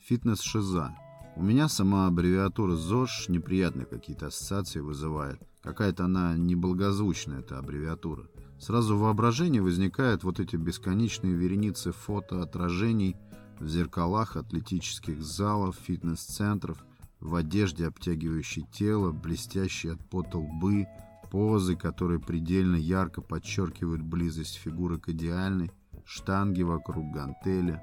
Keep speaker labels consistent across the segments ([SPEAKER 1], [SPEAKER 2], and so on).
[SPEAKER 1] Фитнес-шиза. У меня сама аббревиатура ЗОЖ неприятные какие-то ассоциации вызывает. Какая-то она неблагозвучная, эта аббревиатура. Сразу в воображении возникают вот эти бесконечные вереницы фотоотражений в зеркалах атлетических залов, фитнес-центров, в одежде, обтягивающей тело, блестящие от пота лбы, позы, которые предельно ярко подчеркивают близость фигуры к идеальной, штанги вокруг гантели.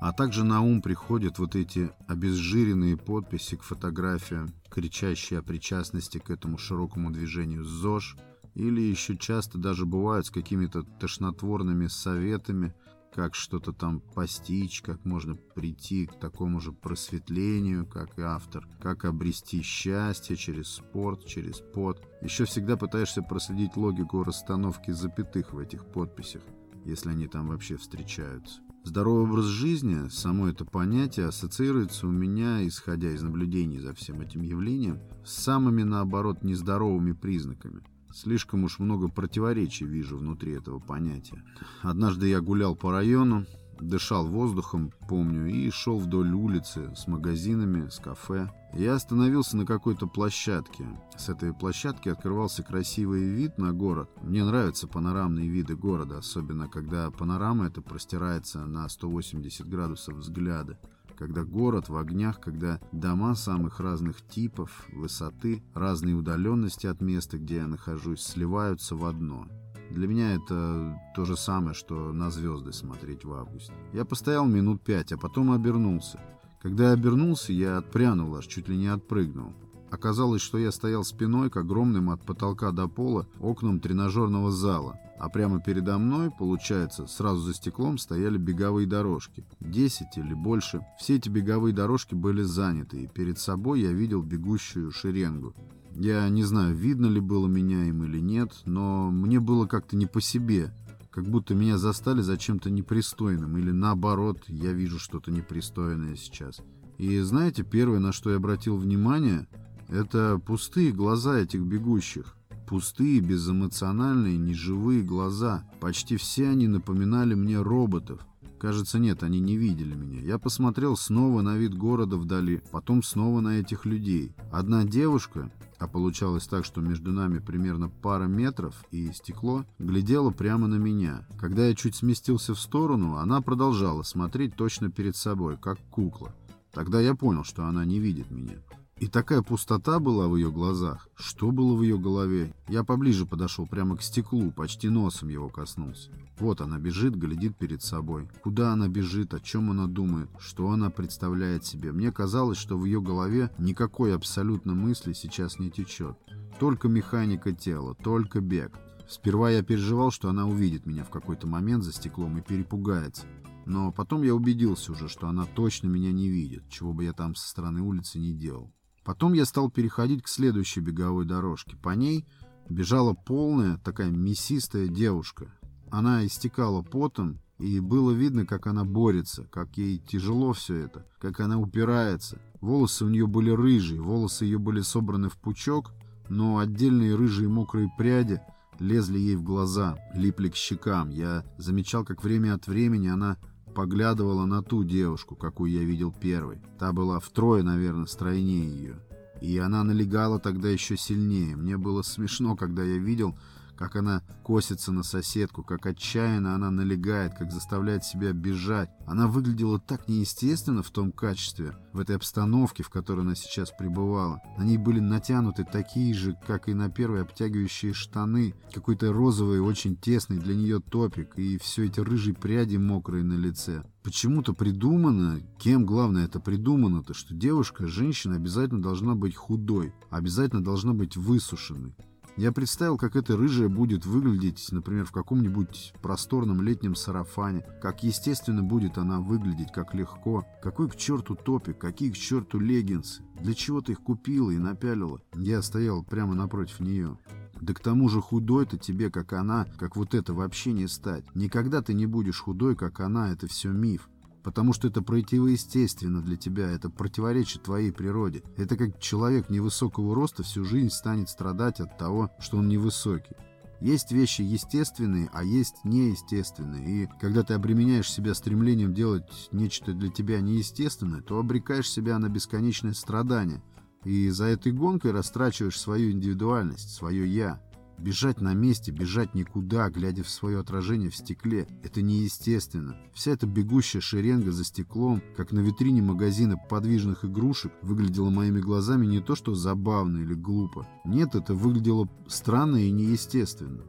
[SPEAKER 1] А также на ум приходят вот эти обезжиренные подписи к фотографиям, кричащие о причастности к этому широкому движению ЗОЖ, или еще часто даже бывают с какими-то тошнотворными советами, как что-то там постичь, как можно прийти к такому же просветлению, как и автор, как обрести счастье через спорт, через пот. Еще всегда пытаешься проследить логику расстановки запятых в этих подписях, если они там вообще встречаются. Здоровый образ жизни, само это понятие, ассоциируется у меня, исходя из наблюдений за всем этим явлением, с самыми, наоборот, нездоровыми признаками – Слишком уж много противоречий вижу внутри этого понятия. Однажды я гулял по району, дышал воздухом, помню, и шел вдоль улицы с магазинами, с кафе. Я остановился на какой-то площадке. С этой площадки открывался красивый вид на город. Мне нравятся панорамные виды города, особенно когда панорама это простирается на 180 градусов взгляда когда город в огнях, когда дома самых разных типов, высоты, разной удаленности от места, где я нахожусь, сливаются в одно. Для меня это то же самое, что на звезды смотреть в августе. Я постоял минут пять, а потом обернулся. Когда я обернулся, я отпрянул, аж чуть ли не отпрыгнул. Оказалось, что я стоял спиной к огромным от потолка до пола окнам тренажерного зала, а прямо передо мной, получается, сразу за стеклом стояли беговые дорожки. Десять или больше. Все эти беговые дорожки были заняты, и перед собой я видел бегущую шеренгу. Я не знаю, видно ли было меня им или нет, но мне было как-то не по себе, как будто меня застали за чем-то непристойным, или наоборот, я вижу что-то непристойное сейчас. И знаете, первое, на что я обратил внимание – это пустые глаза этих бегущих. Пустые, безэмоциональные, неживые глаза. Почти все они напоминали мне роботов. Кажется, нет, они не видели меня. Я посмотрел снова на вид города вдали, потом снова на этих людей. Одна девушка, а получалось так, что между нами примерно пара метров и стекло, глядела прямо на меня. Когда я чуть сместился в сторону, она продолжала смотреть точно перед собой, как кукла. Тогда я понял, что она не видит меня. И такая пустота была в ее глазах. Что было в ее голове? Я поближе подошел прямо к стеклу, почти носом его коснулся. Вот она бежит, глядит перед собой. Куда она бежит, о чем она думает, что она представляет себе. Мне казалось, что в ее голове никакой абсолютно мысли сейчас не течет. Только механика тела, только бег. Сперва я переживал, что она увидит меня в какой-то момент за стеклом и перепугается. Но потом я убедился уже, что она точно меня не видит, чего бы я там со стороны улицы не делал. Потом я стал переходить к следующей беговой дорожке. По ней бежала полная, такая мясистая девушка. Она истекала потом, и было видно, как она борется, как ей тяжело все это, как она упирается. Волосы у нее были рыжие, волосы ее были собраны в пучок, но отдельные рыжие мокрые пряди лезли ей в глаза, липли к щекам. Я замечал, как время от времени она поглядывала на ту девушку, какую я видел первой. Та была втрое, наверное, стройнее ее. И она налегала тогда еще сильнее. Мне было смешно, когда я видел, как она косится на соседку, как отчаянно она налегает, как заставляет себя бежать. Она выглядела так неестественно в том качестве, в этой обстановке, в которой она сейчас пребывала. На ней были натянуты такие же, как и на первой обтягивающие штаны, какой-то розовый, очень тесный для нее топик, и все эти рыжие пряди мокрые на лице. Почему-то придумано, кем главное это придумано-то, что девушка, женщина обязательно должна быть худой, обязательно должна быть высушенной. Я представил, как эта рыжая будет выглядеть, например, в каком-нибудь просторном летнем сарафане. Как естественно будет она выглядеть, как легко. Какой к черту топик, какие к черту леггинсы. Для чего ты их купила и напялила? Я стоял прямо напротив нее. Да к тому же худой-то тебе, как она, как вот это вообще не стать. Никогда ты не будешь худой, как она, это все миф потому что это противоестественно для тебя, это противоречит твоей природе. Это как человек невысокого роста всю жизнь станет страдать от того, что он невысокий. Есть вещи естественные, а есть неестественные. И когда ты обременяешь себя стремлением делать нечто для тебя неестественное, то обрекаешь себя на бесконечное страдание. И за этой гонкой растрачиваешь свою индивидуальность, свое «я». Бежать на месте, бежать никуда, глядя в свое отражение в стекле – это неестественно. Вся эта бегущая шеренга за стеклом, как на витрине магазина подвижных игрушек, выглядела моими глазами не то что забавно или глупо. Нет, это выглядело странно и неестественно.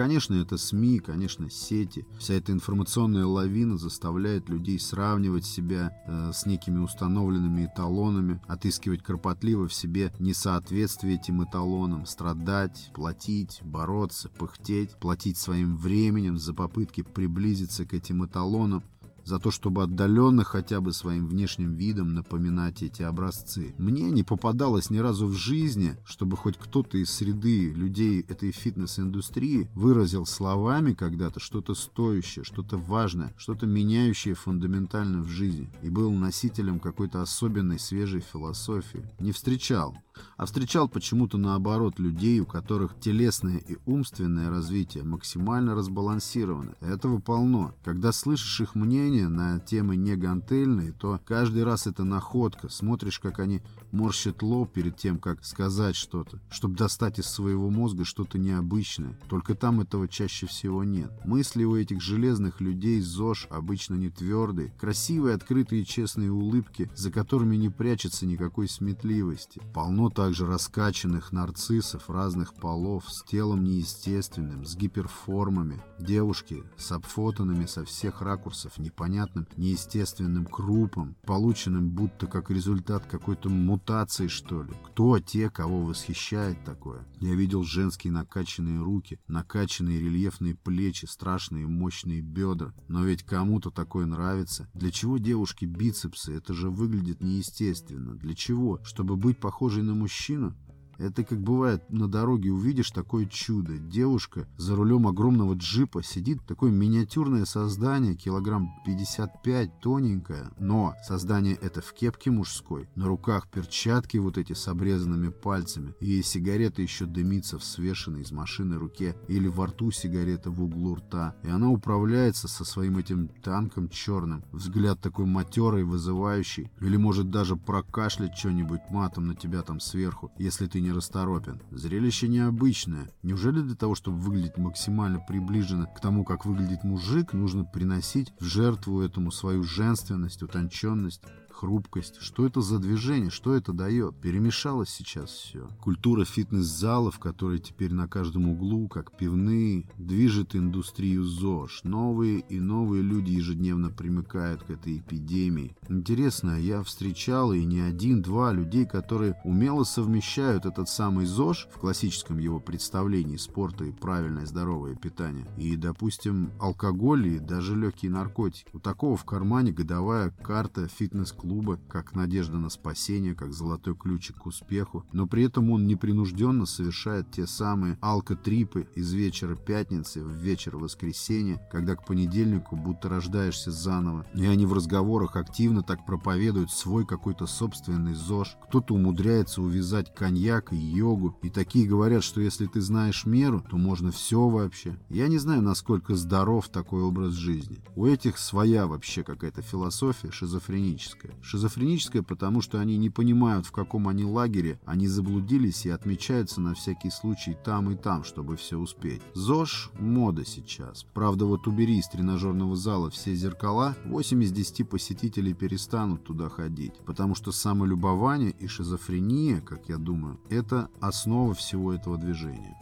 [SPEAKER 1] Конечно, это СМИ, конечно, сети. Вся эта информационная лавина заставляет людей сравнивать себя э, с некими установленными эталонами, отыскивать кропотливо в себе несоответствие этим эталонам, страдать, платить, бороться, пыхтеть, платить своим временем за попытки приблизиться к этим эталонам, за то, чтобы отдаленно хотя бы своим внешним видом напоминать эти образцы. Мне не попадалось ни разу в жизни, чтобы хоть кто-то из среды людей этой фитнес-индустрии выразил словами когда-то что-то стоящее, что-то важное, что-то меняющее фундаментально в жизни и был носителем какой-то особенной свежей философии. Не встречал а встречал почему-то наоборот людей, у которых телесное и умственное развитие максимально разбалансированы. Этого полно. Когда слышишь их мнение на темы не гантельные, то каждый раз это находка. Смотришь, как они морщат лоб перед тем, как сказать что-то, чтобы достать из своего мозга что-то необычное. Только там этого чаще всего нет. Мысли у этих железных людей ЗОЖ обычно не твердые, красивые, открытые, честные улыбки, за которыми не прячется никакой сметливости. Полно также раскачанных нарциссов разных полов с телом неестественным, с гиперформами, девушки с обфотанными со всех ракурсов непонятным неестественным крупом, полученным будто как результат какой-то мутации, что ли. Кто те, кого восхищает такое? Я видел женские накачанные руки, накачанные рельефные плечи, страшные мощные бедра. Но ведь кому-то такое нравится. Для чего девушки бицепсы? Это же выглядит неестественно. Для чего? Чтобы быть похожей на no Mochino, Это как бывает на дороге увидишь такое чудо. Девушка за рулем огромного джипа сидит, такое миниатюрное создание, килограмм 55, тоненькое. Но создание это в кепке мужской, на руках перчатки вот эти с обрезанными пальцами. И сигарета еще дымится в свешенной из машины руке или во рту сигарета в углу рта. И она управляется со своим этим танком черным. Взгляд такой матерый, вызывающий. Или может даже прокашлять что-нибудь матом на тебя там сверху, если ты не нерасторопен. Зрелище необычное. Неужели для того, чтобы выглядеть максимально приближенно к тому, как выглядит мужик, нужно приносить в жертву этому свою женственность, утонченность? Хрупкость. Что это за движение? Что это дает? Перемешалось сейчас все. Культура фитнес-залов, которые теперь на каждом углу, как пивные, движет индустрию ЗОЖ. Новые и новые люди ежедневно примыкают к этой эпидемии. Интересно, я встречал и не один-два людей, которые умело совмещают этот самый ЗОЖ в классическом его представлении спорта и правильное здоровое питание. И, допустим, алкоголь и даже легкие наркотики. У такого в кармане годовая карта фитнес-клуба клуба, как надежда на спасение, как золотой ключик к успеху, но при этом он непринужденно совершает те самые алкотрипы из вечера пятницы в вечер воскресенья, когда к понедельнику будто рождаешься заново. И они в разговорах активно так проповедуют свой какой-то собственный ЗОЖ. Кто-то умудряется увязать коньяк и йогу, и такие говорят, что если ты знаешь меру, то можно все вообще. Я не знаю, насколько здоров такой образ жизни. У этих своя вообще какая-то философия шизофреническая. Шизофреническое, потому что они не понимают, в каком они лагере, они заблудились и отмечаются на всякий случай там и там, чтобы все успеть. ЗОЖ – мода сейчас. Правда, вот убери из тренажерного зала все зеркала, 8 из 10 посетителей перестанут туда ходить, потому что самолюбование и шизофрения, как я думаю, это основа всего этого движения.